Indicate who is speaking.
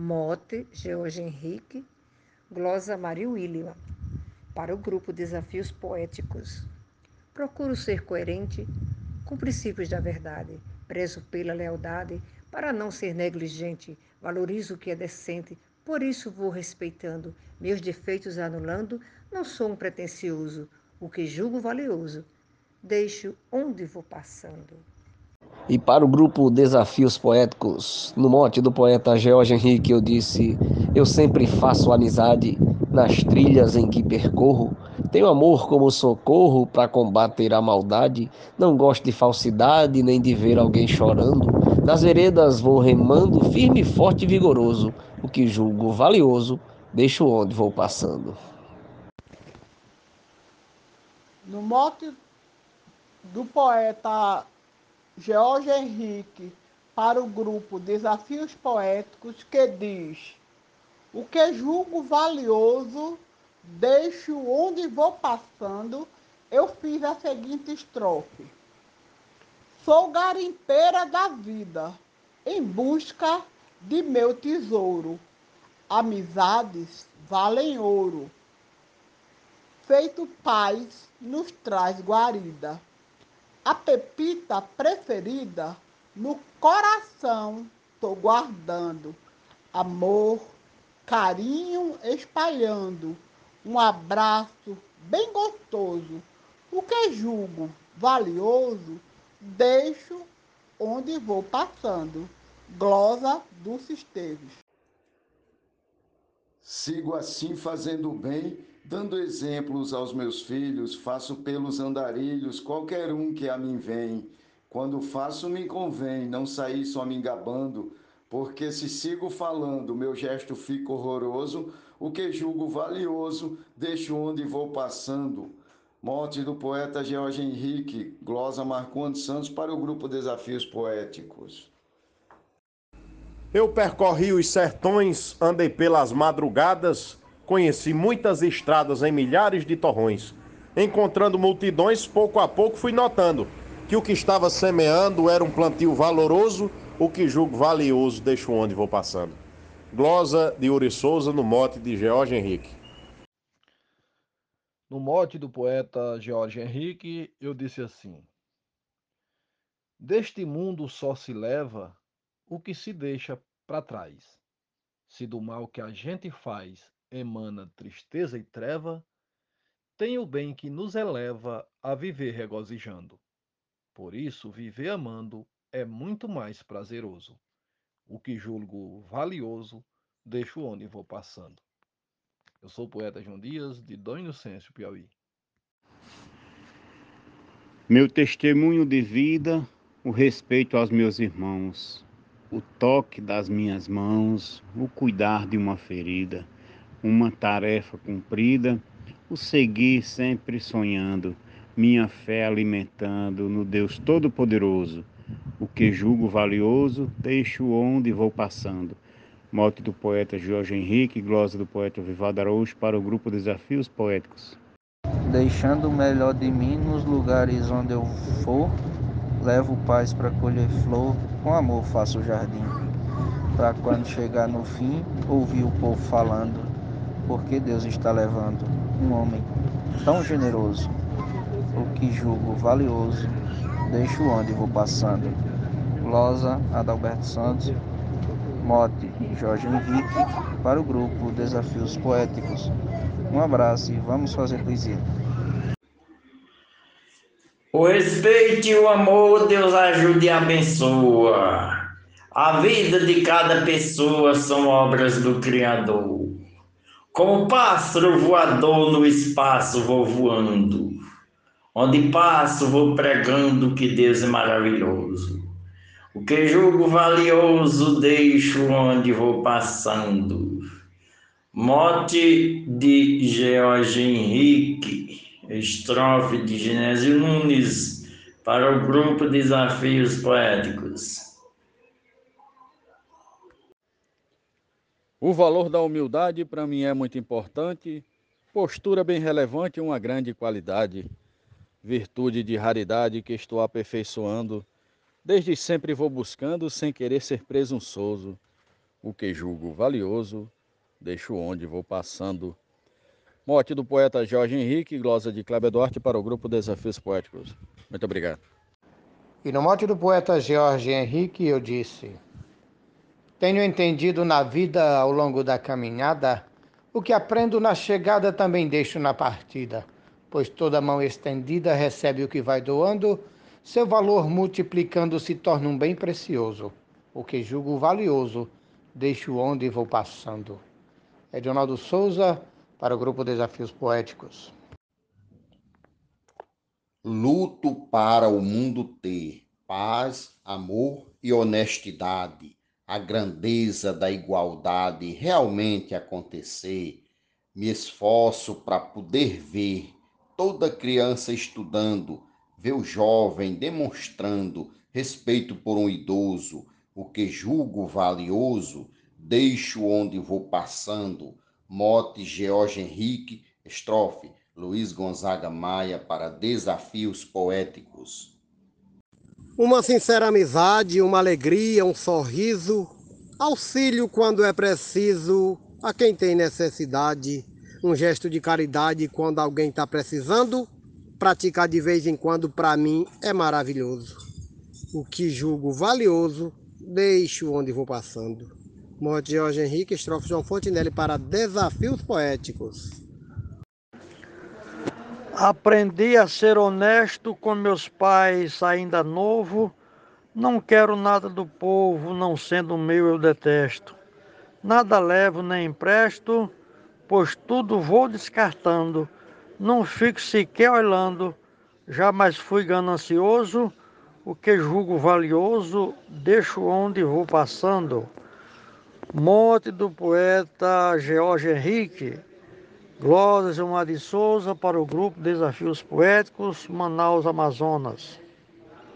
Speaker 1: Mote, George Henrique, glosa Maria William. Para o grupo Desafios Poéticos. Procuro ser coerente com princípios da verdade, prezo pela lealdade, para não ser negligente, valorizo o que é decente, por isso vou respeitando, meus defeitos anulando, não sou um pretensioso, o que julgo valioso, deixo onde vou passando.
Speaker 2: E para o grupo Desafios Poéticos, no mote do poeta George Henrique, eu disse: Eu sempre faço amizade nas trilhas em que percorro. Tenho amor como socorro para combater a maldade. Não gosto de falsidade nem de ver alguém chorando. Nas veredas vou remando, firme, forte e vigoroso. O que julgo valioso, deixo onde vou passando.
Speaker 3: No mote do poeta George Henrique para o grupo Desafios Poéticos, que diz: O que julgo valioso deixo onde vou passando, eu fiz a seguinte estrofe. Sou garimpeira da vida, em busca de meu tesouro. Amizades valem ouro. Feito paz nos traz guarida. A pepita preferida no coração tô guardando. Amor, carinho espalhando um abraço bem gostoso. O que julgo valioso, deixo onde vou passando. Glosa Dulce Esteves.
Speaker 4: Sigo assim fazendo bem, dando exemplos aos meus filhos, faço pelos andarilhos qualquer um que a mim vem. Quando faço me convém não sair só me engabando, porque se sigo falando, meu gesto fica horroroso, o que julgo valioso, deixo onde vou passando. Morte do poeta George Henrique, glosa Marcondes Santos para o grupo Desafios Poéticos.
Speaker 5: Eu percorri os sertões, andei pelas madrugadas, conheci muitas estradas em milhares de torrões. Encontrando multidões, pouco a pouco fui notando que o que estava semeando era um plantio valoroso, o que julgo valioso deixo onde vou passando. Glosa de Uri Souza no mote de George Henrique.
Speaker 6: No mote do poeta George Henrique, eu disse assim: Deste mundo só se leva o que se deixa para trás. Se do mal que a gente faz emana tristeza e treva, tem o bem que nos eleva a viver regozijando. Por isso, viver amando é muito mais prazeroso o que julgo valioso, deixo onde vou passando. Eu sou o poeta João Dias, de Dom Inocêncio, Piauí.
Speaker 7: Meu testemunho de vida, o respeito aos meus irmãos, o toque das minhas mãos, o cuidar de uma ferida, uma tarefa cumprida, o seguir sempre sonhando, minha fé alimentando no Deus Todo-Poderoso o que julgo valioso, deixo onde vou passando. Mote do poeta Jorge Henrique, glosa do poeta Vivaldo Araújo para o grupo Desafios Poéticos.
Speaker 8: Deixando o melhor de mim nos lugares onde eu for, levo paz para colher flor, com amor faço o jardim. Para quando chegar no fim, ouvir o povo falando, porque Deus está levando um homem tão generoso, o que julgo valioso, deixo onde vou passando. Glosa Adalberto Santos, mote Jorge Henrique, para o grupo Desafios Poéticos. Um abraço e vamos fazer poesia.
Speaker 9: O respeito e o amor Deus ajude e abençoa. A vida de cada pessoa são obras do Criador. Como pássaro voador no espaço vou voando. Onde passo, vou pregando que Deus é maravilhoso. O que julgo valioso, deixo onde vou passando. Mote de George Henrique, estrofe de Genésio Nunes, para o grupo Desafios Poéticos.
Speaker 10: O valor da humildade para mim é muito importante, postura bem relevante uma grande qualidade virtude de raridade que estou aperfeiçoando. Desde sempre vou buscando sem querer ser presunçoso. o que julgo valioso, deixo onde vou passando. Morte do poeta Jorge Henrique, glosa de Cléber Duarte para o grupo Desafios Poéticos. Muito obrigado.
Speaker 11: E no mote do poeta Jorge Henrique eu disse: Tenho entendido na vida ao longo da caminhada, o que aprendo na chegada também deixo na partida, pois toda mão estendida recebe o que vai doando, seu valor multiplicando se torna um bem precioso. O que julgo valioso, deixo onde vou passando. Edionaldo Souza, para o grupo Desafios Poéticos.
Speaker 12: Luto para o mundo ter paz, amor e honestidade, a grandeza da igualdade realmente acontecer. Me esforço para poder ver toda criança estudando, ver o jovem demonstrando respeito por um idoso, o que julgo valioso, deixo onde vou passando. Mote George Henrique, estrofe Luiz Gonzaga Maia para Desafios Poéticos.
Speaker 13: Uma sincera amizade, uma alegria, um sorriso, auxílio quando é preciso a quem tem necessidade, um gesto de caridade quando alguém está precisando, praticar de vez em quando para mim é maravilhoso. O que julgo valioso, deixo onde vou passando. Morte Jorge Henrique, estrofe João Fontinelli para Desafios Poéticos.
Speaker 14: Aprendi a ser honesto com meus pais ainda novo. Não quero nada do povo, não sendo meu eu detesto. Nada levo nem empresto, pois tudo vou descartando. Não fico sequer olhando, jamais fui ganancioso. O que julgo valioso, deixo onde vou passando. Morte do poeta George Henrique, Glória Gilmar de Souza para o grupo Desafios Poéticos, Manaus, Amazonas.